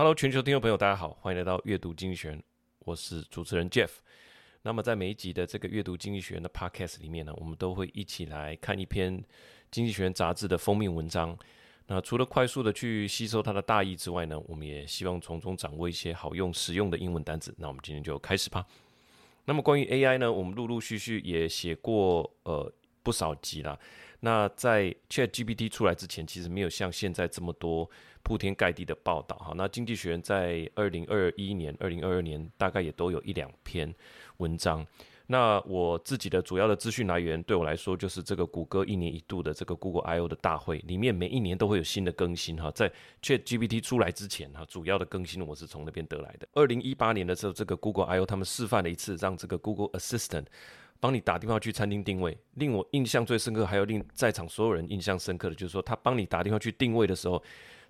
Hello，全球听众朋友，大家好，欢迎来到阅读经济学，我是主持人 Jeff。那么在每一集的这个阅读经济学的 Podcast 里面呢，我们都会一起来看一篇经济学杂志的封面文章。那除了快速的去吸收它的大意之外呢，我们也希望从中掌握一些好用、实用的英文单词。那我们今天就开始吧。那么关于 AI 呢，我们陆陆续续也写过呃不少集了。那在 ChatGPT 出来之前，其实没有像现在这么多铺天盖地的报道哈。那经济学人在二零二一年、二零二二年大概也都有一两篇文章。那我自己的主要的资讯来源，对我来说就是这个谷歌一年一度的这个 Google I/O 的大会，里面每一年都会有新的更新哈。在 ChatGPT 出来之前哈，主要的更新我是从那边得来的。二零一八年的时候，这个 Google I/O 他们示范了一次，让这个 Google Assistant 帮你打电话去餐厅定位。令我印象最深刻，还有令在场所有人印象深刻的，就是说他帮你打电话去定位的时候，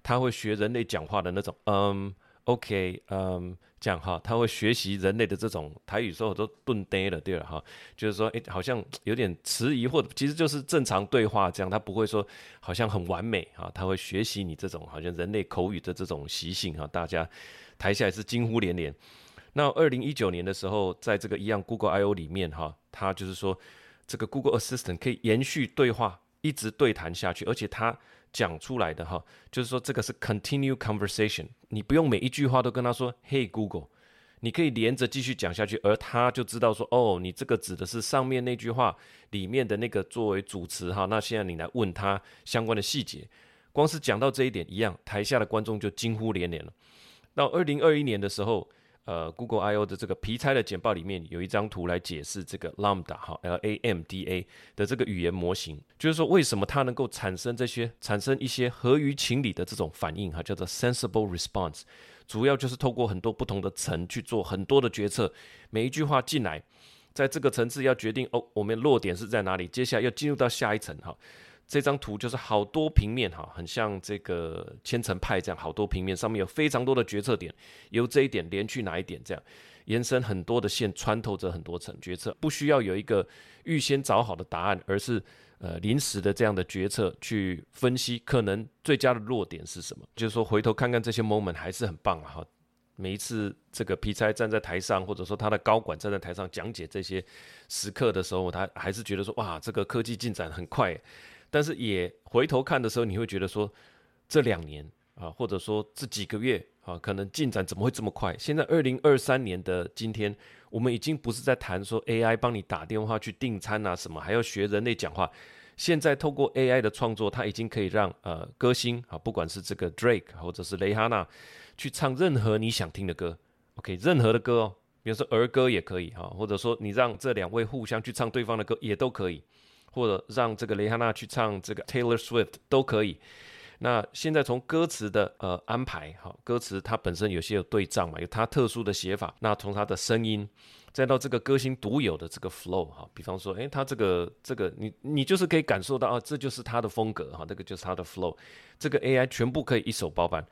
他会学人类讲话的那种嗯。OK，嗯，这样哈，他会学习人类的这种台语，说我都顿呆了，对了哈，就是说，诶，好像有点迟疑，或者其实就是正常对话这样，他不会说好像很完美哈，他会学习你这种好像人类口语的这种习性哈，大家台下也是惊呼连连。那二零一九年的时候，在这个一样 Google I/O 里面哈，他就是说这个 Google Assistant 可以延续对话，一直对谈下去，而且他。讲出来的哈，就是说这个是 continue conversation，你不用每一句话都跟他说 Hey Google，你可以连着继续讲下去，而他就知道说哦，你这个指的是上面那句话里面的那个作为主词哈，那现在你来问他相关的细节，光是讲到这一点一样，台下的观众就惊呼连连了。到二零二一年的时候。呃，Google I/O 的这个皮猜的简报里面有一张图来解释这个 Lambda 哈，L A M D A 的这个语言模型，就是说为什么它能够产生这些产生一些合于情理的这种反应哈，叫做 sensible response，主要就是透过很多不同的层去做很多的决策，每一句话进来，在这个层次要决定哦，我们落点是在哪里，接下来要进入到下一层哈。这张图就是好多平面哈，很像这个千层派这样，好多平面上面有非常多的决策点，由这一点连去哪一点，这样延伸很多的线，穿透着很多层决策，不需要有一个预先找好的答案，而是呃临时的这样的决策去分析可能最佳的落点是什么。就是说回头看看这些 moment 还是很棒哈。每一次这个皮差站在台上，或者说他的高管站在台上讲解这些时刻的时候，他还是觉得说哇，这个科技进展很快。但是也回头看的时候，你会觉得说，这两年啊，或者说这几个月啊，可能进展怎么会这么快？现在二零二三年的今天，我们已经不是在谈说 AI 帮你打电话去订餐啊什么，还要学人类讲话。现在透过 AI 的创作，它已经可以让呃歌星啊，不管是这个 Drake 或者是蕾哈娜，去唱任何你想听的歌，OK，任何的歌哦，比如说儿歌也可以哈，或者说你让这两位互相去唱对方的歌也都可以。或者让这个蕾哈娜去唱这个 Taylor Swift 都可以。那现在从歌词的呃安排，哈，歌词它本身有些有对仗嘛，有它特殊的写法。那从它的声音，再到这个歌星独有的这个 flow，哈，比方说，诶，它这个这个你你就是可以感受到啊，这就是它的风格，哈，这个就是它的 flow。这个 AI 全部可以一手包办，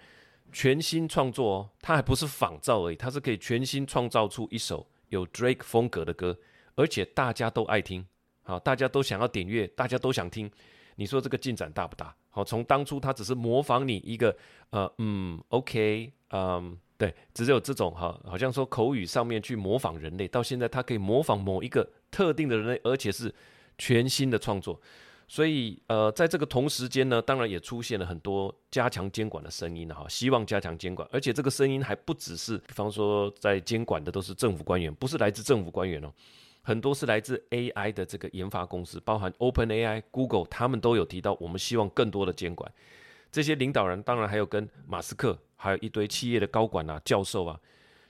全新创作哦，它还不是仿造而已，它是可以全新创造出一首有 Drake 风格的歌，而且大家都爱听。好，大家都想要点阅，大家都想听，你说这个进展大不大？好，从当初他只是模仿你一个，呃，嗯，OK，嗯，对，只有这种哈，好像说口语上面去模仿人类，到现在他可以模仿某一个特定的人类，而且是全新的创作。所以，呃，在这个同时间呢，当然也出现了很多加强监管的声音哈，希望加强监管，而且这个声音还不只是，比方说在监管的都是政府官员，不是来自政府官员哦。很多是来自 AI 的这个研发公司，包含 OpenAI、Google，他们都有提到，我们希望更多的监管。这些领导人当然还有跟马斯克，还有一堆企业的高管啊、教授啊，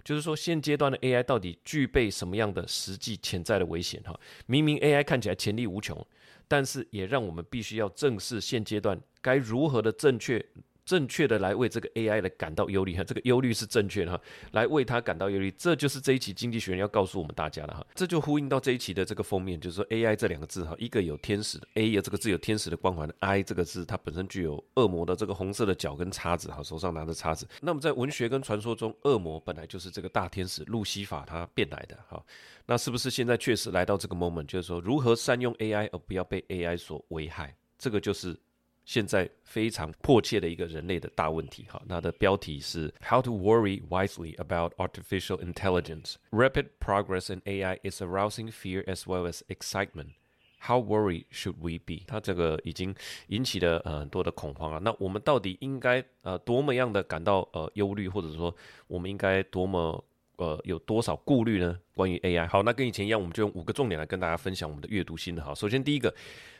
就是说现阶段的 AI 到底具备什么样的实际潜在的危险？哈，明明 AI 看起来潜力无穷，但是也让我们必须要正视现阶段该如何的正确。正确的来为这个 AI 来感到忧虑哈，这个忧虑是正确的哈，来为它感到忧虑，这就是这一期经济学人要告诉我们大家的哈，这就呼应到这一期的这个封面，就是说 AI 这两个字哈，一个有天使的 A 有这个字有天使的光环 I 这个字它本身具有恶魔的这个红色的脚跟叉子哈，手上拿着叉子。那么在文学跟传说中，恶魔本来就是这个大天使路西法他变来的哈，那是不是现在确实来到这个 moment，就是说如何善用 AI 而不要被 AI 所危害，这个就是。现在非常迫切的一个人类的大问题。哈，那的标题是 How to Worry Wisely About Artificial Intelligence. Rapid progress in AI is arousing fear as well as excitement. How worried should we be？它这个已经引起了呃很多的恐慌啊。那我们到底应该呃多么样的感到呃忧虑，或者说我们应该多么？呃，有多少顾虑呢？关于 AI，好，那跟以前一样，我们就用五个重点来跟大家分享我们的阅读心得。好，首先第一个，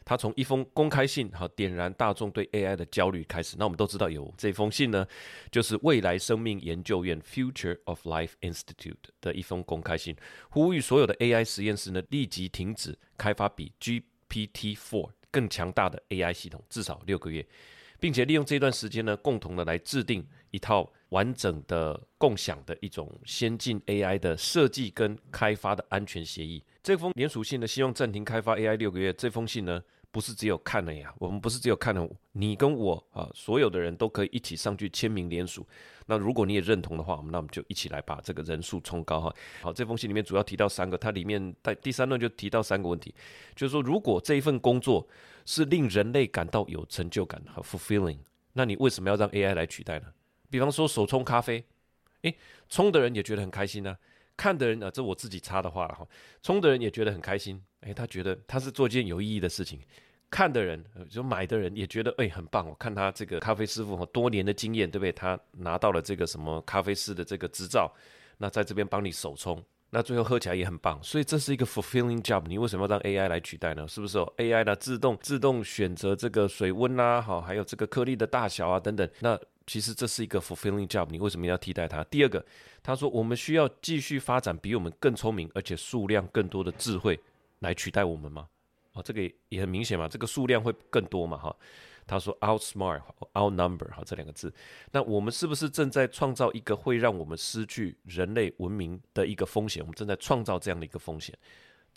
他从一封公开信，好，点燃大众对 AI 的焦虑开始。那我们都知道有这封信呢，就是未来生命研究院 Future of Life Institute 的一封公开信，呼吁所有的 AI 实验室呢立即停止开发比 GPT-4 更强大的 AI 系统，至少六个月。并且利用这段时间呢，共同的来制定一套完整的共享的一种先进 AI 的设计跟开发的安全协议。这封联署信呢，希望暂停开发 AI 六个月。这封信呢，不是只有看了呀，我们不是只有看了，你跟我啊，所有的人都可以一起上去签名联署。那如果你也认同的话，我们那我们就一起来把这个人数冲高哈。好，这封信里面主要提到三个，它里面在第三段就提到三个问题，就是说如果这一份工作。是令人类感到有成就感和 fulfilling，那你为什么要让 AI 来取代呢？比方说手冲咖啡，诶，冲的人也觉得很开心呢、看的人啊，这我自己插的话了哈，冲的人也觉得很开心，诶，他觉得他是做一件有意义的事情，看的人就买的人也觉得诶，很棒，我看他这个咖啡师傅多年的经验，对不对？他拿到了这个什么咖啡师的这个执照，那在这边帮你手冲。那最后喝起来也很棒，所以这是一个 fulfilling job。你为什么要让 AI 来取代呢？是不是哦？AI 呢自动自动选择这个水温啊，好，还有这个颗粒的大小啊等等。那其实这是一个 fulfilling job，你为什么要替代它？第二个，他说我们需要继续发展比我们更聪明而且数量更多的智慧来取代我们吗？哦，这个也很明显嘛，这个数量会更多嘛，哈。他说 outsmart、outnumber 哈，这两个字，那我们是不是正在创造一个会让我们失去人类文明的一个风险？我们正在创造这样的一个风险。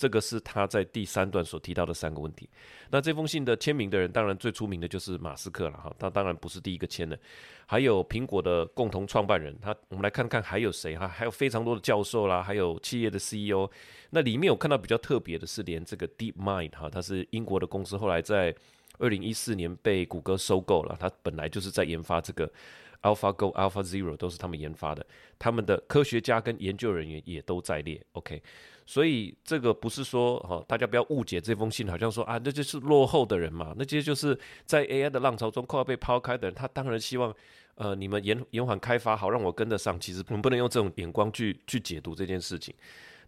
这个是他在第三段所提到的三个问题。那这封信的签名的人，当然最出名的就是马斯克了哈。他当然不是第一个签的，还有苹果的共同创办人。他我们来看看还有谁哈？还有非常多的教授啦，还有企业的 CEO。那里面有看到比较特别的是，连这个 DeepMind 哈，它是英国的公司，后来在二零一四年被谷歌收购了，他本来就是在研发这个 AlphaGo、AlphaZero 都是他们研发的，他们的科学家跟研究人员也都在列。OK，所以这个不是说哈，大家不要误解这封信，好像说啊，那就是落后的人嘛，那些就是在 AI 的浪潮中快要被抛开的人，他当然希望呃你们延延缓开发，好让我跟得上。其实我们不能用这种眼光去去解读这件事情。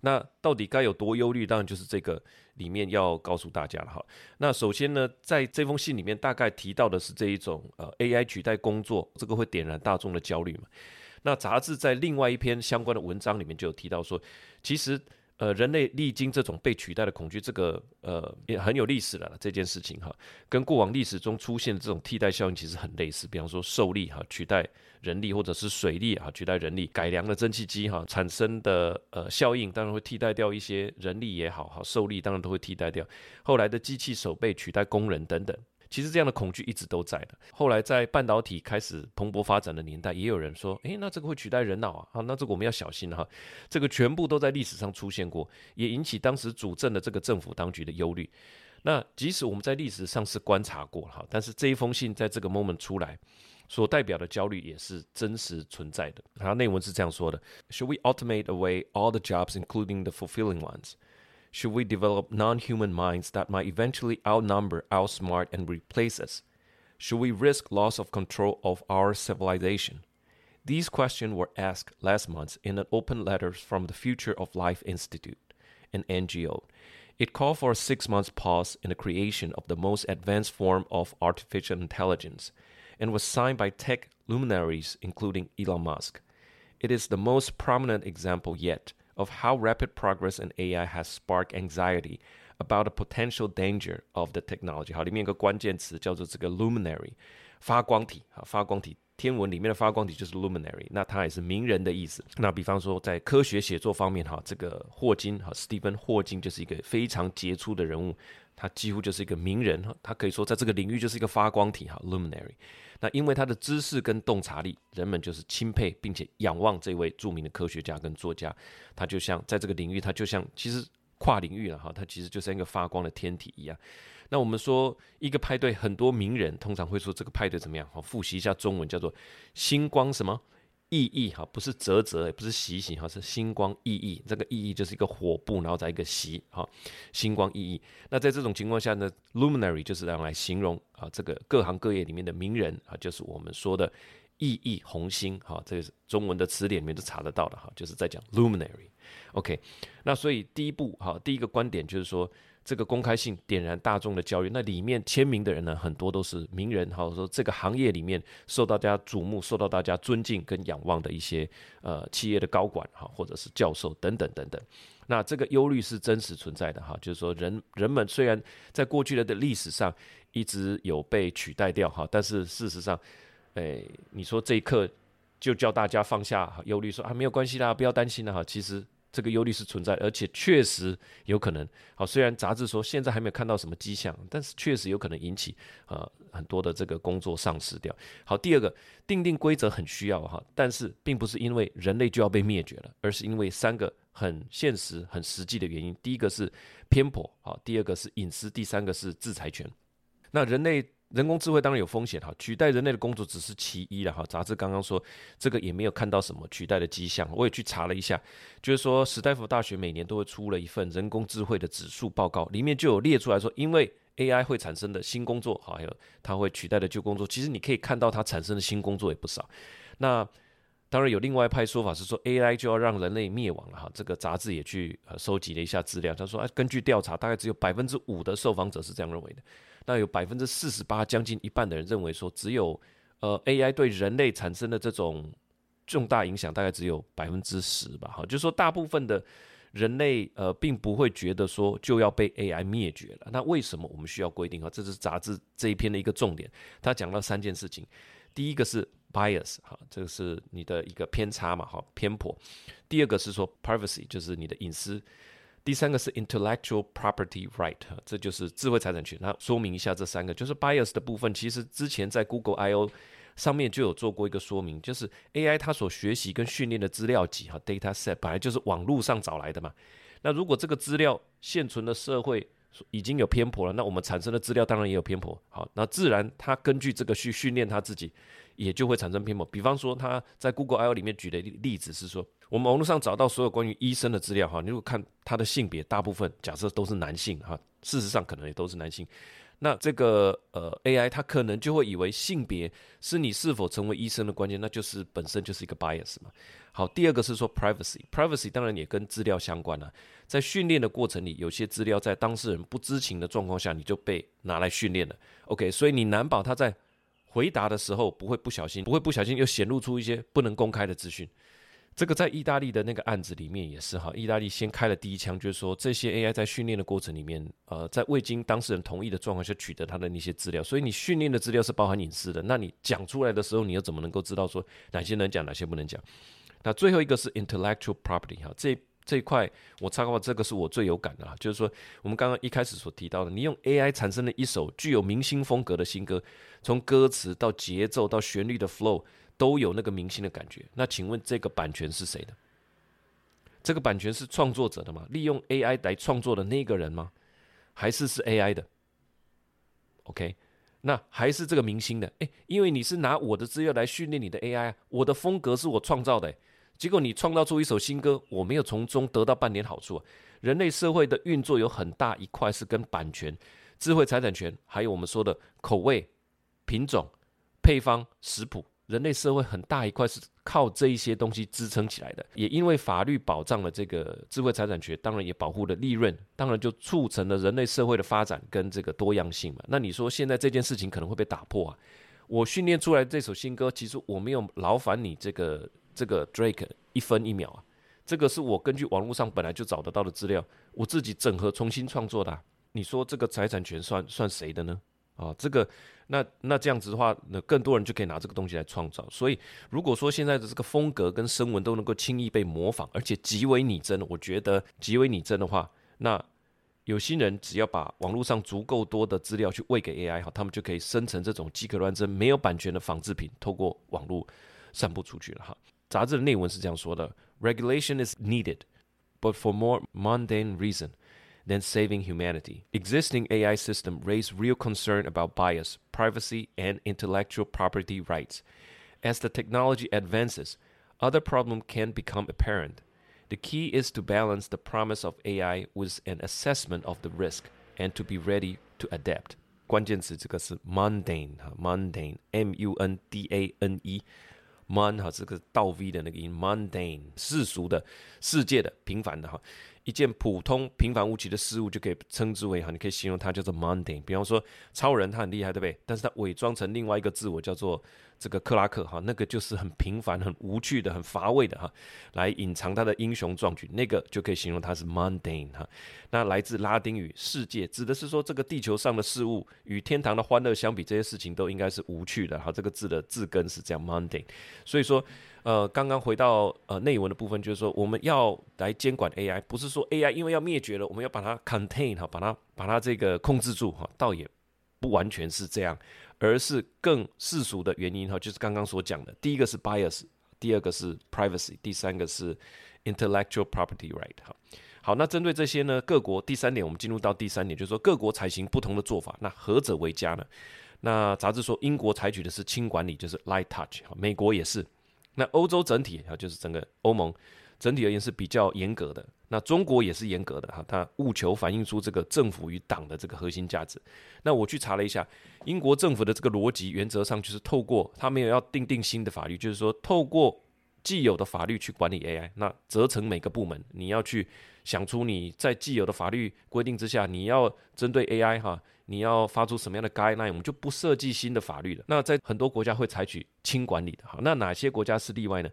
那到底该有多忧虑？当然就是这个里面要告诉大家了哈。那首先呢，在这封信里面大概提到的是这一种呃 AI 取代工作，这个会点燃大众的焦虑嘛。那杂志在另外一篇相关的文章里面就有提到说，其实。呃，人类历经这种被取代的恐惧，这个呃也很有历史了。这件事情哈，跟过往历史中出现的这种替代效应其实很类似。比方说，受力哈取代人力，或者是水力啊取代人力，改良的蒸汽机哈产生的呃效应，当然会替代掉一些人力也好，哈受力当然都会替代掉。后来的机器手被取代工人等等。其实这样的恐惧一直都在的。后来在半导体开始蓬勃发展的年代，也有人说：“诶，那这个会取代人脑啊？啊，那这个我们要小心哈。”这个全部都在历史上出现过，也引起当时主政的这个政府当局的忧虑。那即使我们在历史上是观察过哈，但是这一封信在这个 moment 出来，所代表的焦虑也是真实存在的。它内文是这样说的：“Should we automate away all the jobs, including the fulfilling ones?” Should we develop non-human minds that might eventually outnumber, outsmart, and replace us? Should we risk loss of control of our civilization? These questions were asked last month in an open letter from the Future of Life Institute, an NGO. It called for a six-month pause in the creation of the most advanced form of artificial intelligence and was signed by tech luminaries, including Elon Musk. It is the most prominent example yet of how rapid progress in AI has sparked anxiety about the potential danger of the technology。好，里面有个关键词叫做这个 luminary，发光体。好，发光体，天文里面的发光体就是 luminary，那它也是名人的意思。那比方说在科学写作方面，哈，这个霍金，哈，，Stephen ·霍金就是一个非常杰出的人物，他几乎就是一个名人，他可以说在这个领域就是一个发光体，哈，luminary。那因为他的知识跟洞察力，人们就是钦佩并且仰望这位著名的科学家跟作家。他就像在这个领域，他就像其实跨领域了哈，他其实就像一个发光的天体一样。那我们说一个派对，很多名人通常会说这个派对怎么样？好，复习一下中文，叫做星光什么熠熠？哈，不是啧啧，也不是习习，哈，是星光熠熠。这个熠熠就是一个火部，然后再一个习，哈，星光熠熠。那在这种情况下呢，luminary 就是用来形容啊，这个各行各业里面的名人啊，就是我们说的熠熠红星，哈，这个是中文的词典里面都查得到的，哈，就是在讲 luminary。OK，那所以第一步，哈，第一个观点就是说。这个公开性点燃大众的焦虑，那里面签名的人呢，很多都是名人，或者说这个行业里面受到大家瞩目、受到大家尊敬跟仰望的一些呃企业的高管哈，或者是教授等等等等。那这个忧虑是真实存在的哈，就是说人人们虽然在过去的的历史上一直有被取代掉哈，但是事实上，诶，你说这一刻就叫大家放下忧虑，说啊没有关系啦，不要担心了哈，其实。这个忧虑是存在，而且确实有可能。好，虽然杂志说现在还没有看到什么迹象，但是确实有可能引起呃很多的这个工作丧失掉。好，第二个，定定规则很需要哈，但是并不是因为人类就要被灭绝了，而是因为三个很现实、很实际的原因。第一个是偏颇，好，第二个是隐私，第三个是制裁权。那人类。人工智慧当然有风险哈，取代人类的工作只是其一了哈。杂志刚刚说这个也没有看到什么取代的迹象，我也去查了一下，就是说史丹福大学每年都会出了一份人工智慧的指数报告，里面就有列出来说，因为 AI 会产生的新工作，还有它会取代的旧工作，其实你可以看到它产生的新工作也不少。那当然有另外一派说法是说 AI 就要让人类灭亡了哈。这个杂志也去呃收集了一下资料，他说啊，根据调查，大概只有百分之五的受访者是这样认为的。那有百分之四十八，将近一半的人认为说，只有呃 AI 对人类产生的这种重大影响，大概只有百分之十吧。哈，就是说大部分的人类呃，并不会觉得说就要被 AI 灭绝了。那为什么我们需要规定？哈，这是杂志这一篇的一个重点。他讲到三件事情，第一个是 bias，哈，这个是你的一个偏差嘛，哈，偏颇。第二个是说 privacy，就是你的隐私。第三个是 intellectual property right，这就是智慧财产权。那说明一下这三个，就是 bias 的部分。其实之前在 Google I/O 上面就有做过一个说明，就是 AI 它所学习跟训练的资料集哈 data set 本来就是网络上找来的嘛。那如果这个资料现存的社会已经有偏颇了，那我们产生的资料当然也有偏颇。好，那自然它根据这个去训练它自己，也就会产生偏颇。比方说他在 Google I/O 里面举的例子是说。我们网络上找到所有关于医生的资料哈，你如果看他的性别，大部分假设都是男性哈，事实上可能也都是男性。那这个呃 AI 它可能就会以为性别是你是否成为医生的关键，那就是本身就是一个 bias 嘛。好，第二个是说 privacy，privacy 当然也跟资料相关了。在训练的过程里，有些资料在当事人不知情的状况下，你就被拿来训练了。OK，所以你难保他在回答的时候不会不小心，不会不小心又显露出一些不能公开的资讯。这个在意大利的那个案子里面也是哈，意大利先开了第一枪，就是说这些 AI 在训练的过程里面，呃，在未经当事人同意的状况下取得他的那些资料，所以你训练的资料是包含隐私的。那你讲出来的时候，你又怎么能够知道说哪些能讲，哪些不能讲？那最后一个是 intellectual property 哈，这这一块我插话，这个是我最有感的哈，就是说我们刚刚一开始所提到的，你用 AI 产生了一首具有明星风格的新歌，从歌词到节奏到旋律的 flow。都有那个明星的感觉。那请问这个版权是谁的？这个版权是创作者的吗？利用 AI 来创作的那个人吗？还是是 AI 的？OK，那还是这个明星的？诶，因为你是拿我的资料来训练你的 AI，我的风格是我创造的，结果你创造出一首新歌，我没有从中得到半点好处。人类社会的运作有很大一块是跟版权、智慧财产权，还有我们说的口味、品种、配方、食谱。人类社会很大一块是靠这一些东西支撑起来的，也因为法律保障了这个智慧财产权，当然也保护了利润，当然就促成了人类社会的发展跟这个多样性嘛。那你说现在这件事情可能会被打破啊？我训练出来这首新歌，其实我没有劳烦你这个这个 Drake 一分一秒啊，这个是我根据网络上本来就找得到的资料，我自己整合重新创作的。你说这个财产权算算谁的呢？啊，这个。那那这样子的话，那更多人就可以拿这个东西来创造。所以，如果说现在的这个风格跟声纹都能够轻易被模仿，而且极为拟真，我觉得极为拟真的话，那有心人只要把网络上足够多的资料去喂给 AI 哈，他们就可以生成这种几可乱真、没有版权的仿制品，透过网络散布出去了哈。杂志的内文是这样说的：Regulation is needed, but for more mundane reason. than saving humanity. Existing AI system raise real concern about bias, privacy, and intellectual property rights. As the technology advances, other problems can become apparent. The key is to balance the promise of AI with an assessment of the risk and to be ready to adapt. 关键词这个是 mundane 哈，mundane，m u n d a n mon 哈这个倒 v 的那个音，mundane 世俗的、世界的、平凡的哈。一件普通平凡无奇的事物就可以称之为哈，你可以形容它叫做 mundane。比方说超人他很厉害，对不对？但是他伪装成另外一个自我叫做这个克拉克哈，那个就是很平凡、很无趣的、很乏味的哈，来隐藏他的英雄壮举，那个就可以形容它是 mundane 哈。那来自拉丁语世界，指的是说这个地球上的事物与天堂的欢乐相比，这些事情都应该是无趣的哈。这个字的字根是这样 mundane，所以说。呃，刚刚回到呃内文的部分，就是说我们要来监管 AI，不是说 AI 因为要灭绝了，我们要把它 contain 哈，把它把它这个控制住哈，倒也不完全是这样，而是更世俗的原因哈，就是刚刚所讲的，第一个是 bias，第二个是 privacy，第三个是 intellectual property right 哈。好，那针对这些呢，各国第三点，我们进入到第三点，就是说各国采行不同的做法，那何者为佳呢？那杂志说英国采取的是轻管理，就是 light touch，美国也是。那欧洲整体啊，就是整个欧盟整体而言是比较严格的。那中国也是严格的哈，它务求反映出这个政府与党的这个核心价值。那我去查了一下，英国政府的这个逻辑，原则上就是透过它没有要定定新的法律，就是说透过既有的法律去管理 AI。那责成每个部门，你要去想出你在既有的法律规定之下，你要针对 AI 哈。你要发出什么样的 guideline，我们就不设计新的法律了。那在很多国家会采取轻管理的，好，那哪些国家是例外呢？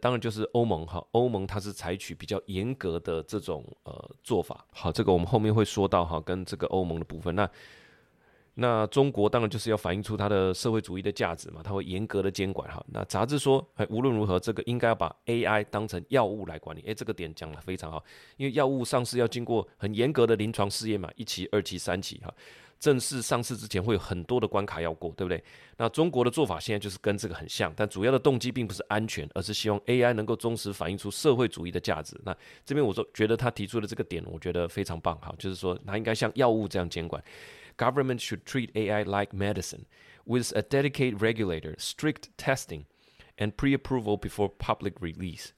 当然就是欧盟哈，欧盟它是采取比较严格的这种呃做法。好，这个我们后面会说到哈，跟这个欧盟的部分。那那中国当然就是要反映出它的社会主义的价值嘛，它会严格的监管哈。那杂志说，哎，无论如何，这个应该要把 AI 当成药物来管理。哎，这个点讲的非常好，因为药物上市要经过很严格的临床试验嘛，一期、二期、三期哈。正式上市之前会有很多的关卡要过，对不对？那中国的做法现在就是跟这个很像，但主要的动机并不是安全，而是希望 AI 能够忠实反映出社会主义的价值。那这边我说觉得他提出的这个点，我觉得非常棒哈，就是说他应该像药物这样监管。Government should treat AI like medicine, with a dedicated regulator, strict testing, and pre-approval before public release.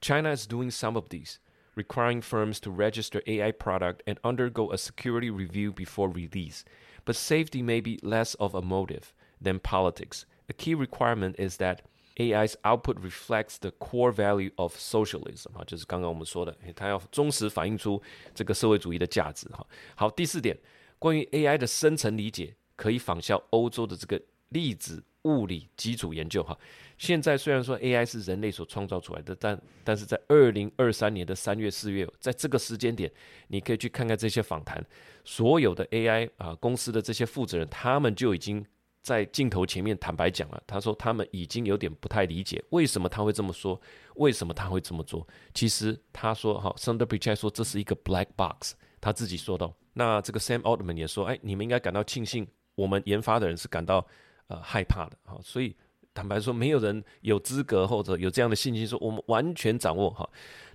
China is doing some of these. requiring firms to register AI product and undergo a security review before release. But safety may be less of a motive than politics. A key requirement is that AI's output reflects the core value of socialism 啊，就是刚刚我们说的，它要忠实反映出这个社会主义的价值哈。好，第四点，关于 AI 的深层理解，可以仿效欧洲的这个粒子 物理基础研究哈。现在虽然说 AI 是人类所创造出来的，但但是在二零二三年的三月四月，在这个时间点，你可以去看看这些访谈，所有的 AI 啊公司的这些负责人，他们就已经在镜头前面坦白讲了，他说他们已经有点不太理解为什么他会这么说，为什么他会这么做。其实他说哈，Sundar Pichai 说这是一个 black box，他自己说到。那这个 Sam Altman 也说，哎，你们应该感到庆幸，我们研发的人是感到呃害怕的哈，所以。坦白说，没有人有资格或者有这样的信心说我们完全掌握哈。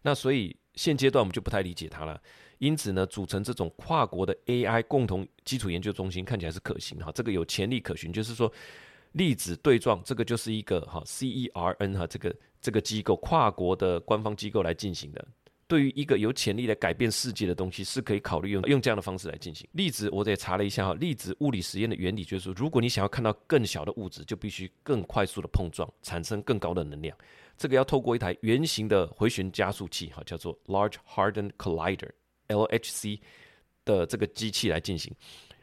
那所以现阶段我们就不太理解它了。因此呢，组成这种跨国的 AI 共同基础研究中心看起来是可行哈。这个有潜力可循，就是说粒子对撞这个就是一个哈 CERN 哈这个这个机构跨国的官方机构来进行的。对于一个有潜力来改变世界的东西，是可以考虑用用这样的方式来进行。粒子，我也查了一下哈，粒子物理实验的原理就是说，如果你想要看到更小的物质，就必须更快速的碰撞，产生更高的能量。这个要透过一台圆形的回旋加速器哈，叫做 Large Hadron Collider（LHC） 的这个机器来进行。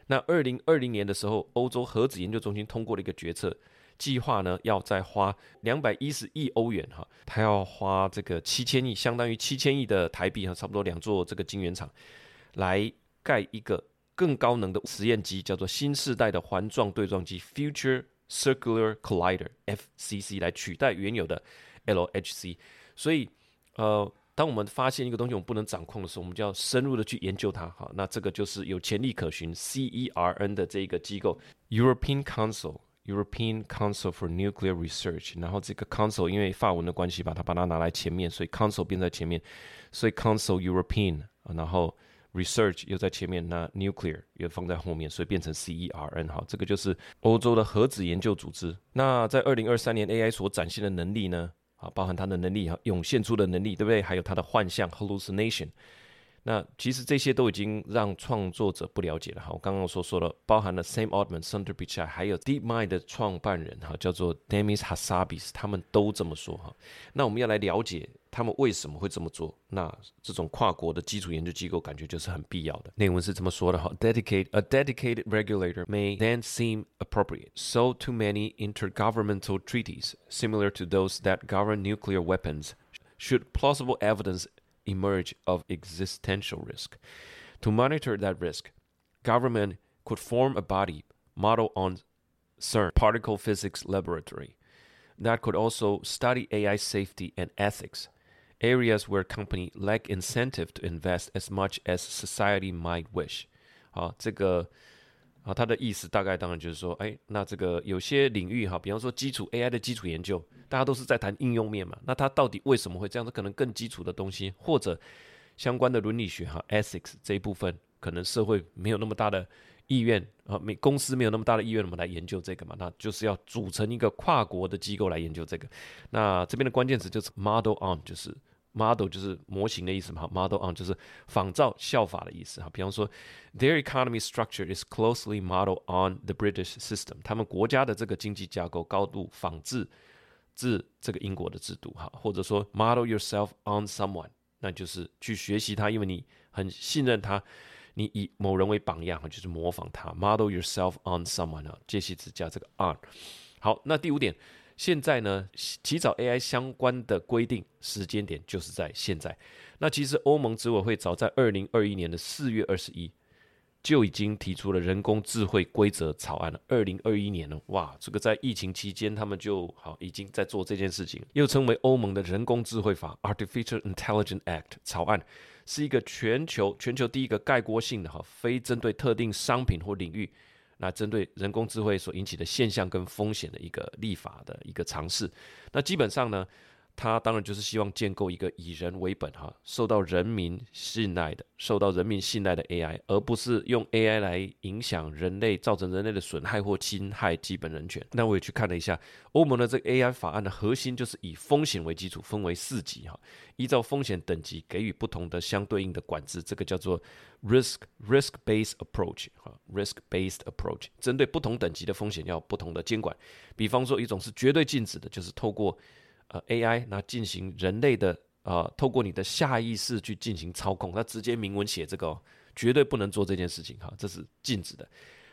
那二零二零年的时候，欧洲核子研究中心通过了一个决策。计划呢，要再花两百一十亿欧元哈，他要花这个七千亿，相当于七千亿的台币哈，差不多两座这个晶圆厂，来盖一个更高能的实验机，叫做新世代的环状对撞机 （Future Circular Collider，FCC） 来取代原有的 LHC。所以，呃，当我们发现一个东西我们不能掌控的时候，我们就要深入的去研究它。哈，那这个就是有潜力可循 CERN 的这一个机构 European Council。European Council for Nuclear Research，然后这个 Council 因为法文的关系，把它把它拿来前面，所以 Council 变在前面，所以 Council European，然后 research 又在前面，那 nuclear 又放在后面，所以变成 CERN 哈，这个就是欧洲的核子研究组织。那在二零二三年 AI 所展现的能力呢，啊，包含它的能力哈，涌现出的能力，对不对？还有它的幻象 hallucination。那其实这些都已经让创作者不了解了哈。我刚刚所说的，包含了 Sam Altman、Sundar Pichai，还有 DeepMind 的创办人哈，叫做 Demis Hassabis，他们都这么说哈。那我们要来了解他们为什么会这么做。那这种跨国的基础研究机构，感觉就是很必要的。内文是这么说的哈：Dedicate a dedicated regulator may then seem appropriate. So too many intergovernmental treaties, similar to those that govern nuclear weapons, should plausible evidence emerge of existential risk. To monitor that risk, government could form a body model on CERN particle physics laboratory that could also study AI safety and ethics, areas where company lack incentive to invest as much as society might wish. 好，这个 啊，它的意思大概当然就是说，哎，那这个有些领域哈，比方说基础 AI 的基础研究。大家都是在谈应用面嘛，那它到底为什么会这样子？可能更基础的东西，或者相关的伦理学哈，ethics 这一部分，可能社会没有那么大的意愿啊，没公司没有那么大的意愿，我们来研究这个嘛，那就是要组成一个跨国的机构来研究这个。那这边的关键词就是 model on，就是 model 就是模型的意思嘛，model on 就是仿照效法的意思哈。比方说，their economy structure is closely model on the British system，他们国家的这个经济架构高度仿制。自这个英国的制度哈，或者说 model yourself on someone，那就是去学习他，因为你很信任他，你以某人为榜样哈，就是模仿他。model yourself on someone 啊，介系词加这个 on。好，那第五点，现在呢，起草 AI 相关的规定时间点就是在现在。那其实欧盟执委会早在二零二一年的四月二十一。就已经提出了人工智慧规则草案了。二零二一年了，哇，这个在疫情期间，他们就好已经在做这件事情，又称为欧盟的人工智慧法 （Artificial Intelligence Act） 草案，是一个全球全球第一个概括性的哈，非针对特定商品或领域，那针对人工智慧所引起的现象跟风险的一个立法的一个尝试。那基本上呢，他当然就是希望建构一个以人为本哈，受到人民信赖的、受到人民信赖的 AI，而不是用 AI 来影响人类、造成人类的损害或侵害基本人权。那我也去看了一下欧盟的这个 AI 法案的核心，就是以风险为基础，分为四级哈，依照风险等级给予不同的相对应的管制，这个叫做 risk risk based approach 哈，risk based approach，针对不同等级的风险要不同的监管。比方说，一种是绝对禁止的，就是透过呃，AI 那进行人类的呃，透过你的下意识去进行操控，那直接明文写这个，绝对不能做这件事情哈，这是禁止的。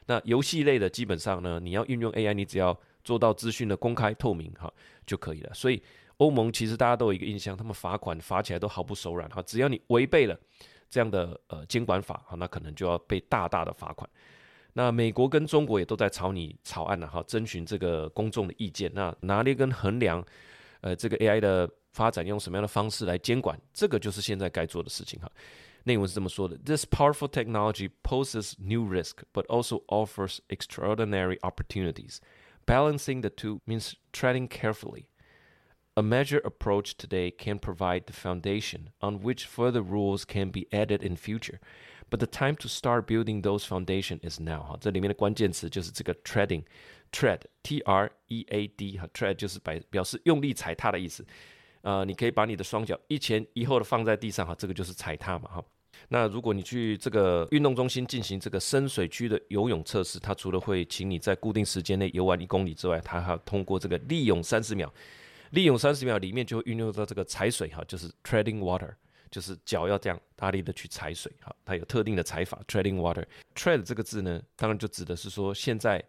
那游戏类的基本上呢，你要运用 AI，你只要做到资讯的公开透明哈就可以了。所以欧盟其实大家都有一个印象，他们罚款罚起来都毫不手软哈，只要你违背了这样的呃监管法哈，那可能就要被大大的罚款。那美国跟中国也都在草拟草案了哈，征询这个公众的意见，那拿捏跟衡量。呃，这个 AI 的发展用什么样的方式来监管？这个就是现在该做的事情哈。内文是这么说的：This powerful technology poses new risk, but also offers extraordinary opportunities. Balancing the two means treading carefully. A measured approach today can provide the foundation on which further rules can be added in future. But the time to start building those foundation is now. 哈，这里面的关键词就是这个 treading。 tread，t r e a d 哈，tread 就是表表示用力踩踏的意思。呃，你可以把你的双脚一前一后的放在地上哈，这个就是踩踏嘛哈。那如果你去这个运动中心进行这个深水区的游泳测试，它除了会请你在固定时间内游完一公里之外，它还要通过这个立泳三十秒。立泳三十秒里面就会运用到这个踩水哈，就是 treading water，就是脚要这样大力的去踩水哈，它有特定的踩法 treading water。tread 这个字呢，当然就指的是说现在。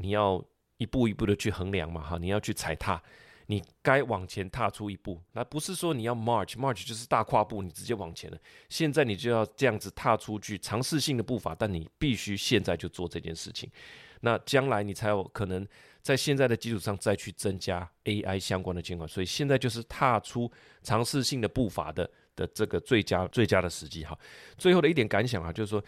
你要一步一步的去衡量嘛，哈，你要去踩踏，你该往前踏出一步，那不是说你要 march，march 就是大跨步，你直接往前了。现在你就要这样子踏出去，尝试性的步伐，但你必须现在就做这件事情，那将来你才有可能在现在的基础上再去增加 AI 相关的监管。所以现在就是踏出尝试性的步伐的的这个最佳最佳的时机，哈。最后的一点感想啊，就是说，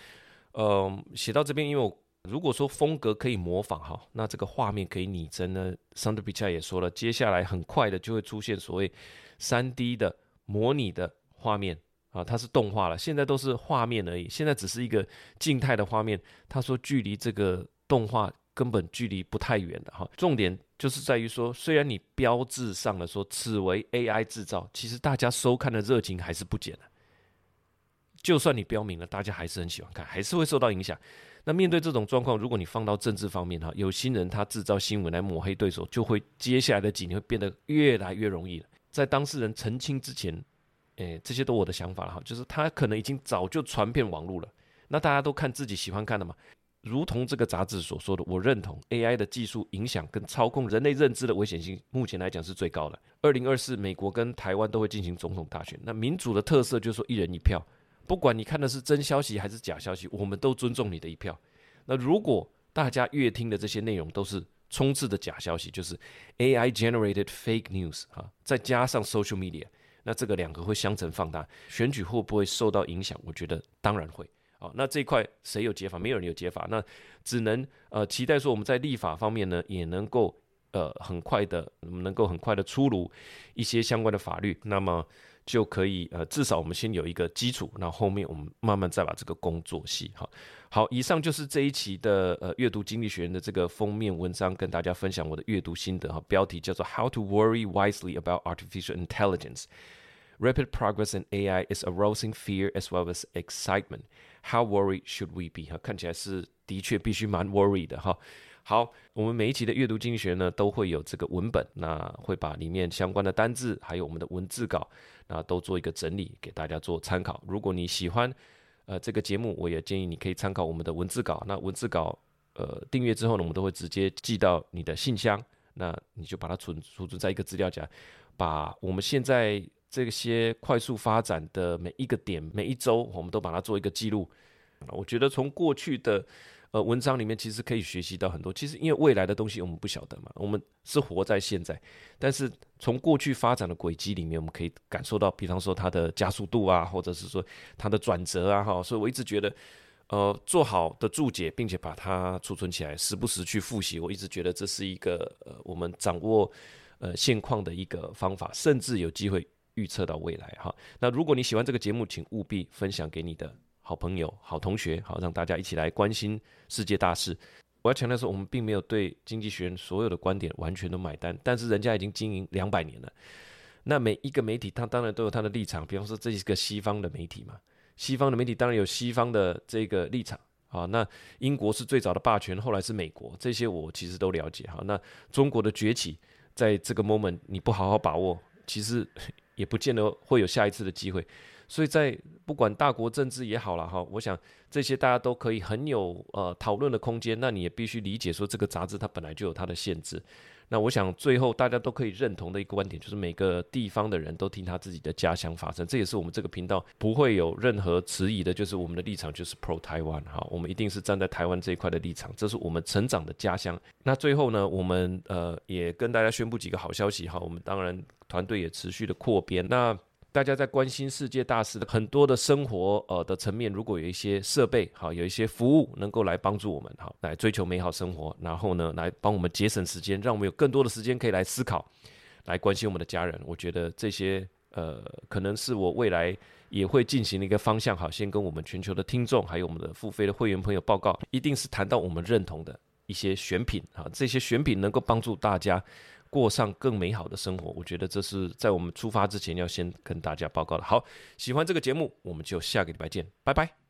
嗯、呃，写到这边，因为我。如果说风格可以模仿哈，那这个画面可以拟真呢？Sundar Pichai 也说了，接下来很快的就会出现所谓三 D 的模拟的画面啊，它是动画了，现在都是画面而已，现在只是一个静态的画面。他说距离这个动画根本距离不太远的哈，重点就是在于说，虽然你标志上了说此为 AI 制造，其实大家收看的热情还是不减的。就算你标明了，大家还是很喜欢看，还是会受到影响。那面对这种状况，如果你放到政治方面哈，有心人他制造新闻来抹黑对手，就会接下来的几年会变得越来越容易了。在当事人澄清之前，诶，这些都我的想法了哈，就是他可能已经早就传遍网络了。那大家都看自己喜欢看的嘛。如同这个杂志所说的，我认同 AI 的技术影响跟操控人类认知的危险性，目前来讲是最高的。二零二四，美国跟台湾都会进行总统大选，那民主的特色就是说一人一票。不管你看的是真消息还是假消息，我们都尊重你的一票。那如果大家阅听的这些内容都是充斥的假消息，就是 AI generated fake news 啊，再加上 social media，那这个两个会相乘放大，选举会不会受到影响？我觉得当然会。啊，那这块谁有解法？没有人有解法，那只能呃期待说我们在立法方面呢也能够呃很快的能够很快的出炉一些相关的法律，那么。就可以呃，至少我们先有一个基础，那后，面我们慢慢再把这个工作细。好，好，以上就是这一期的呃阅读经济学人的这个封面文章，跟大家分享我的阅读心得哈。标题叫做 How to Worry Wisely About Artificial Intelligence. Rapid progress in AI is arousing fear as well as excitement. How worried should we be？哈，看起来是的确必须蛮 worried 的哈。好，我们每一期的阅读经济学呢，都会有这个文本，那会把里面相关的单字，还有我们的文字稿，那都做一个整理，给大家做参考。如果你喜欢，呃，这个节目，我也建议你可以参考我们的文字稿。那文字稿，呃，订阅之后呢，我们都会直接寄到你的信箱，那你就把它存储存在一个资料夹，把我们现在这些快速发展的每一个点，每一周，我们都把它做一个记录。我觉得从过去的。呃，文章里面其实可以学习到很多。其实因为未来的东西我们不晓得嘛，我们是活在现在。但是从过去发展的轨迹里面，我们可以感受到，比方说它的加速度啊，或者是说它的转折啊，哈。所以我一直觉得，呃，做好的注解，并且把它储存起来，时不时去复习。我一直觉得这是一个呃，我们掌握呃现况的一个方法，甚至有机会预测到未来哈。那如果你喜欢这个节目，请务必分享给你的。好朋友、好同学，好，让大家一起来关心世界大事。我要强调说，我们并没有对经济学人所有的观点完全都买单，但是人家已经经营两百年了。那每一个媒体，它当然都有它的立场。比方说，这是个西方的媒体嘛，西方的媒体当然有西方的这个立场。啊，那英国是最早的霸权，后来是美国，这些我其实都了解。好，那中国的崛起，在这个 moment 你不好好把握，其实也不见得会有下一次的机会。所以在不管大国政治也好了哈，我想这些大家都可以很有呃讨论的空间。那你也必须理解说，这个杂志它本来就有它的限制。那我想最后大家都可以认同的一个观点，就是每个地方的人都听他自己的家乡发声。这也是我们这个频道不会有任何迟疑的，就是我们的立场就是 pro 台湾哈，我们一定是站在台湾这一块的立场，这是我们成长的家乡。那最后呢，我们呃也跟大家宣布几个好消息哈，我们当然团队也持续的扩编。那大家在关心世界大事的很多的生活呃的层面，如果有一些设备好，有一些服务能够来帮助我们好，来追求美好生活，然后呢，来帮我们节省时间，让我们有更多的时间可以来思考，来关心我们的家人。我觉得这些呃，可能是我未来也会进行的一个方向。好，先跟我们全球的听众，还有我们的付费的会员朋友报告，一定是谈到我们认同的一些选品啊，这些选品能够帮助大家。过上更美好的生活，我觉得这是在我们出发之前要先跟大家报告的。好，喜欢这个节目，我们就下个礼拜见，拜拜。